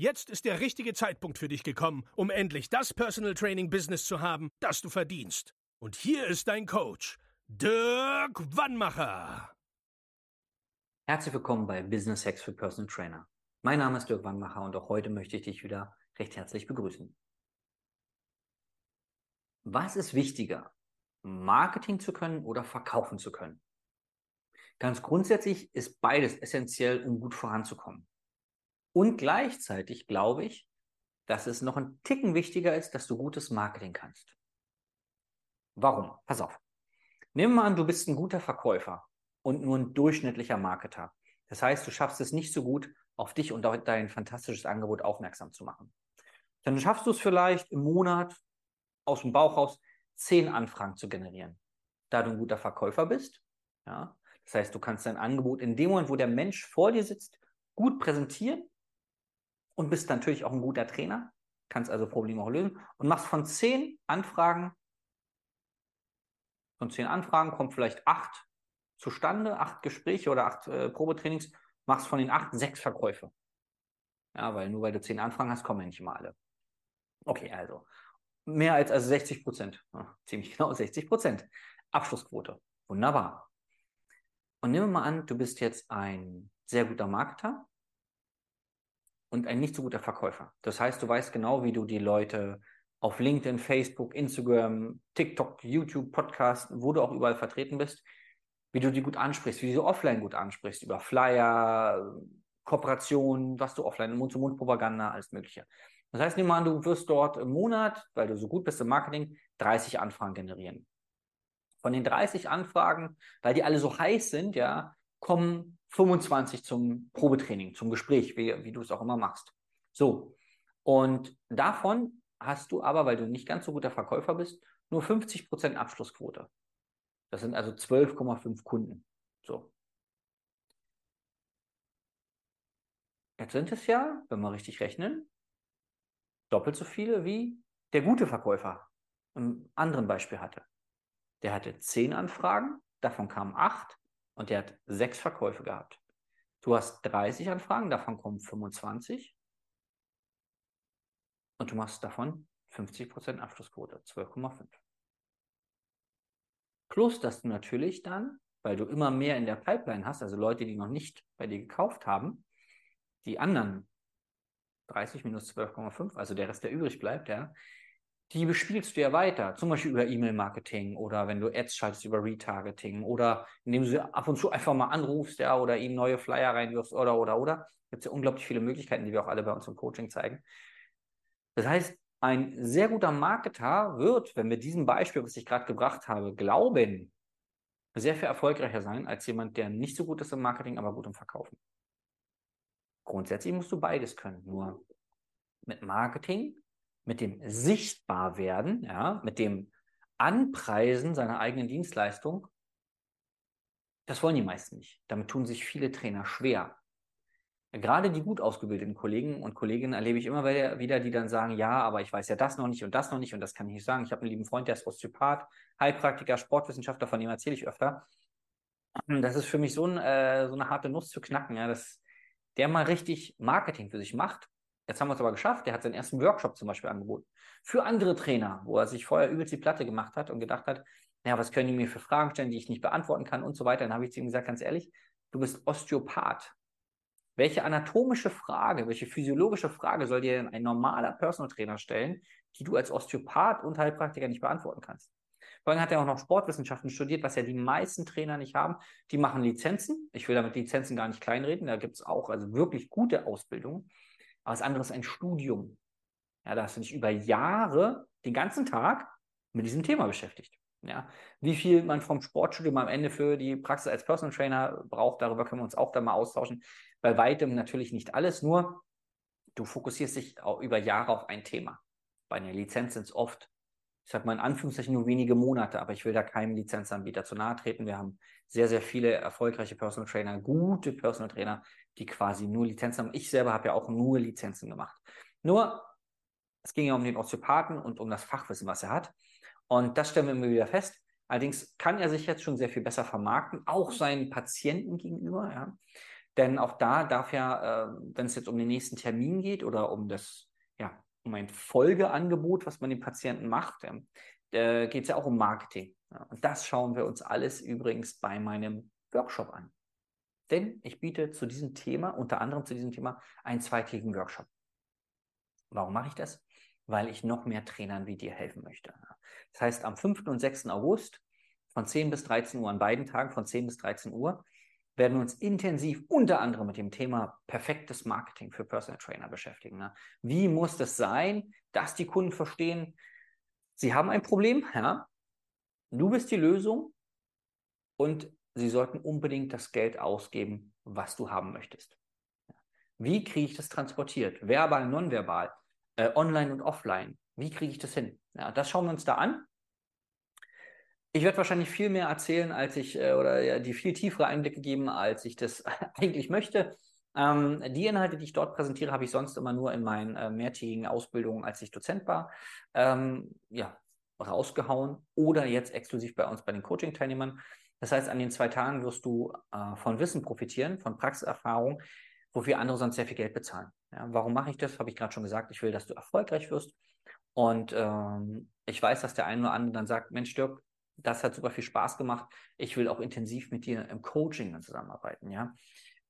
Jetzt ist der richtige Zeitpunkt für dich gekommen, um endlich das Personal Training Business zu haben, das du verdienst. Und hier ist dein Coach, Dirk Wannmacher. Herzlich willkommen bei Business Hacks für Personal Trainer. Mein Name ist Dirk Wannmacher und auch heute möchte ich dich wieder recht herzlich begrüßen. Was ist wichtiger, Marketing zu können oder verkaufen zu können? Ganz grundsätzlich ist beides essentiell, um gut voranzukommen. Und gleichzeitig glaube ich, dass es noch ein Ticken wichtiger ist, dass du gutes Marketing kannst. Warum? Pass auf. Nimm mal an, du bist ein guter Verkäufer und nur ein durchschnittlicher Marketer. Das heißt, du schaffst es nicht so gut, auf dich und dein fantastisches Angebot aufmerksam zu machen. Dann schaffst du es vielleicht im Monat aus dem Bauch raus zehn Anfragen zu generieren. Da du ein guter Verkäufer bist, ja, das heißt, du kannst dein Angebot in dem Moment, wo der Mensch vor dir sitzt, gut präsentieren und bist natürlich auch ein guter Trainer, kannst also Probleme auch lösen und machst von zehn Anfragen, von zehn Anfragen kommt vielleicht acht zustande, acht Gespräche oder acht äh, Probetrainings, machst von den acht sechs Verkäufe. Ja, weil nur weil du zehn Anfragen hast, kommen ja nicht immer alle. Okay, also mehr als also 60 Prozent, ja, ziemlich genau 60 Prozent Abschlussquote. Wunderbar. Und nehmen wir mal an, du bist jetzt ein sehr guter Marketer und ein nicht so guter Verkäufer. Das heißt, du weißt genau, wie du die Leute auf LinkedIn, Facebook, Instagram, TikTok, YouTube, Podcast, wo du auch überall vertreten bist, wie du die gut ansprichst, wie du offline gut ansprichst, über Flyer, Kooperationen, was du offline, Mund-zu-Mund-Propaganda, alles Mögliche. Das heißt, nehmen wir an, du wirst dort im Monat, weil du so gut bist im Marketing, 30 Anfragen generieren. Von den 30 Anfragen, weil die alle so heiß sind, ja, kommen 25 zum Probetraining, zum Gespräch, wie, wie du es auch immer machst. So. Und davon hast du aber, weil du nicht ganz so guter Verkäufer bist, nur 50% Abschlussquote. Das sind also 12,5 Kunden. So. Jetzt sind es ja, wenn wir richtig rechnen, doppelt so viele wie der gute Verkäufer im anderen Beispiel hatte. Der hatte 10 Anfragen, davon kamen 8 und der hat sechs Verkäufe gehabt. Du hast 30 Anfragen, davon kommen 25 und du machst davon 50% Abschlussquote, 12,5. Plus, dass du natürlich dann, weil du immer mehr in der Pipeline hast, also Leute, die noch nicht bei dir gekauft haben, die anderen 30 minus 12,5, also der Rest, der übrig bleibt, ja, die bespielst du ja weiter, zum Beispiel über E-Mail-Marketing oder wenn du Ads schaltest über Retargeting oder indem du sie ab und zu einfach mal anrufst, ja, oder ihm neue Flyer reinwirfst oder, oder, oder. Gibt es ja unglaublich viele Möglichkeiten, die wir auch alle bei uns im Coaching zeigen. Das heißt, ein sehr guter Marketer wird, wenn wir diesem Beispiel, was ich gerade gebracht habe, glauben, sehr viel erfolgreicher sein als jemand, der nicht so gut ist im Marketing, aber gut im Verkaufen. Grundsätzlich musst du beides können. Nur mit Marketing mit dem Sichtbarwerden, ja, mit dem Anpreisen seiner eigenen Dienstleistung, das wollen die meisten nicht. Damit tun sich viele Trainer schwer. Gerade die gut ausgebildeten Kollegen und Kolleginnen erlebe ich immer wieder, die dann sagen, ja, aber ich weiß ja das noch nicht und das noch nicht und das kann ich nicht sagen. Ich habe einen lieben Freund, der ist Osteopath, Heilpraktiker, Sportwissenschaftler, von dem erzähle ich öfter. Das ist für mich so, ein, äh, so eine harte Nuss zu knacken, ja, dass der mal richtig Marketing für sich macht Jetzt haben wir es aber geschafft. Er hat seinen ersten Workshop zum Beispiel angeboten. Für andere Trainer, wo er sich vorher übelst die Platte gemacht hat und gedacht hat, ja, was können die mir für Fragen stellen, die ich nicht beantworten kann und so weiter. Dann habe ich zu ihm gesagt, ganz ehrlich, du bist Osteopath. Welche anatomische Frage, welche physiologische Frage soll dir denn ein normaler Personal Trainer stellen, die du als Osteopath und Heilpraktiker nicht beantworten kannst? Vor allem hat er auch noch Sportwissenschaften studiert, was ja die meisten Trainer nicht haben. Die machen Lizenzen. Ich will damit Lizenzen gar nicht kleinreden. Da gibt es auch also wirklich gute Ausbildungen. Aber das andere ist ein Studium. Ja, da hast du dich über Jahre den ganzen Tag mit diesem Thema beschäftigt. Ja, wie viel man vom Sportstudium am Ende für die Praxis als Personal Trainer braucht, darüber können wir uns auch da mal austauschen. Bei weitem natürlich nicht alles, nur du fokussierst dich auch über Jahre auf ein Thema. Bei einer Lizenz sind es oft, ich sage mal in Anführungszeichen nur wenige Monate, aber ich will da keinem Lizenzanbieter zu nahe treten. Wir haben sehr, sehr viele erfolgreiche Personal Trainer, gute Personal Trainer, die quasi nur Lizenzen haben. Ich selber habe ja auch nur Lizenzen gemacht. Nur, es ging ja um den Osteopathen und um das Fachwissen, was er hat. Und das stellen wir immer wieder fest. Allerdings kann er sich jetzt schon sehr viel besser vermarkten, auch seinen Patienten gegenüber. Ja. Denn auch da darf ja, äh, wenn es jetzt um den nächsten Termin geht oder um das, um ein Folgeangebot, was man den Patienten macht, äh, geht es ja auch um Marketing. Ja. Und das schauen wir uns alles übrigens bei meinem Workshop an. Denn ich biete zu diesem Thema, unter anderem zu diesem Thema, einen zweitägigen Workshop. Warum mache ich das? Weil ich noch mehr Trainern wie dir helfen möchte. Das heißt, am 5. und 6. August von 10 bis 13 Uhr, an beiden Tagen von 10 bis 13 Uhr, werden wir uns intensiv unter anderem mit dem Thema perfektes Marketing für Personal Trainer beschäftigen. Ne? Wie muss das sein, dass die Kunden verstehen, sie haben ein Problem, ja? du bist die Lösung und sie sollten unbedingt das Geld ausgeben, was du haben möchtest. Wie kriege ich das transportiert? Verbal, nonverbal, äh, online und offline. Wie kriege ich das hin? Ja, das schauen wir uns da an. Ich werde wahrscheinlich viel mehr erzählen, als ich, äh, oder ja, die viel tiefere Einblicke geben, als ich das eigentlich möchte. Ähm, die Inhalte, die ich dort präsentiere, habe ich sonst immer nur in meinen äh, mehrtägigen Ausbildungen, als ich Dozent war, ähm, ja, rausgehauen oder jetzt exklusiv bei uns bei den Coaching-Teilnehmern. Das heißt, an den zwei Tagen wirst du äh, von Wissen profitieren, von Praxiserfahrung, wofür andere sonst sehr viel Geld bezahlen. Ja, warum mache ich das? Habe ich gerade schon gesagt. Ich will, dass du erfolgreich wirst. Und ähm, ich weiß, dass der eine oder andere dann sagt, Mensch, Dirk, das hat super viel Spaß gemacht. Ich will auch intensiv mit dir im Coaching zusammenarbeiten, ja.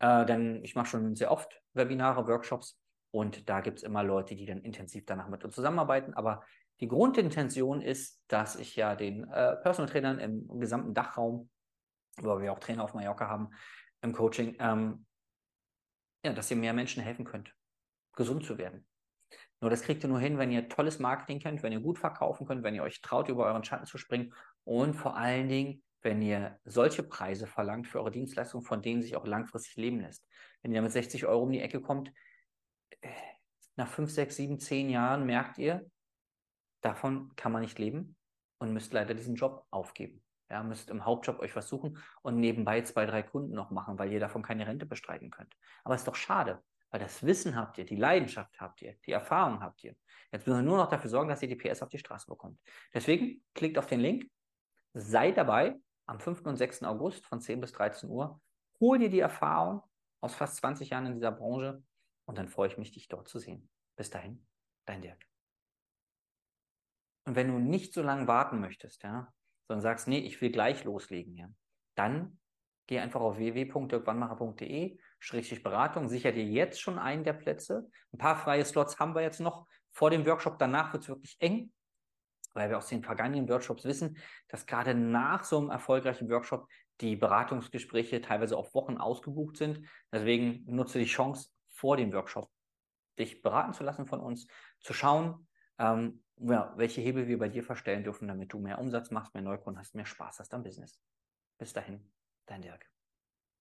Äh, denn ich mache schon sehr oft Webinare, Workshops und da gibt es immer Leute, die dann intensiv danach mit uns zusammenarbeiten. Aber die Grundintention ist, dass ich ja den äh, Personal Trainern im, gesamten Dachraum, wo wir auch Trainer auf Mallorca haben, im Coaching, ähm, ja, dass ihr mehr Menschen helfen könnt, gesund zu werden. Nur das kriegt ihr nur hin, wenn ihr tolles Marketing kennt, wenn ihr gut verkaufen könnt, wenn ihr euch traut, über euren Schatten zu springen und vor allen Dingen, wenn ihr solche Preise verlangt für eure Dienstleistung, von denen sich auch langfristig leben lässt. Wenn ihr mit 60 Euro um die Ecke kommt, äh, nach 5, 6, 7, 10 Jahren merkt ihr, davon kann man nicht leben und müsst leider diesen Job aufgeben. Ja, müsst im Hauptjob euch was suchen und nebenbei zwei, drei Kunden noch machen, weil ihr davon keine Rente bestreiten könnt. Aber ist doch schade, weil das Wissen habt ihr, die Leidenschaft habt ihr, die Erfahrung habt ihr. Jetzt müssen wir nur noch dafür sorgen, dass ihr die PS auf die Straße bekommt. Deswegen klickt auf den Link, seid dabei am 5. und 6. August von 10 bis 13 Uhr. Hol dir die Erfahrung aus fast 20 Jahren in dieser Branche und dann freue ich mich, dich dort zu sehen. Bis dahin, dein Dirk. Und wenn du nicht so lange warten möchtest, ja, sondern sagst, nee, ich will gleich loslegen, ja, dann geh einfach auf www.dirkwannmacher.de, Schrägstrich Beratung, sicher dir jetzt schon einen der Plätze. Ein paar freie Slots haben wir jetzt noch vor dem Workshop. Danach wird es wirklich eng, weil wir aus den vergangenen Workshops wissen, dass gerade nach so einem erfolgreichen Workshop die Beratungsgespräche teilweise auf Wochen ausgebucht sind. Deswegen nutze die Chance vor dem Workshop, dich beraten zu lassen von uns, zu schauen, ähm, ja, welche Hebel wir bei dir verstellen dürfen, damit du mehr Umsatz machst, mehr Neukunden hast, mehr Spaß hast am Business. Bis dahin, dein Dirk.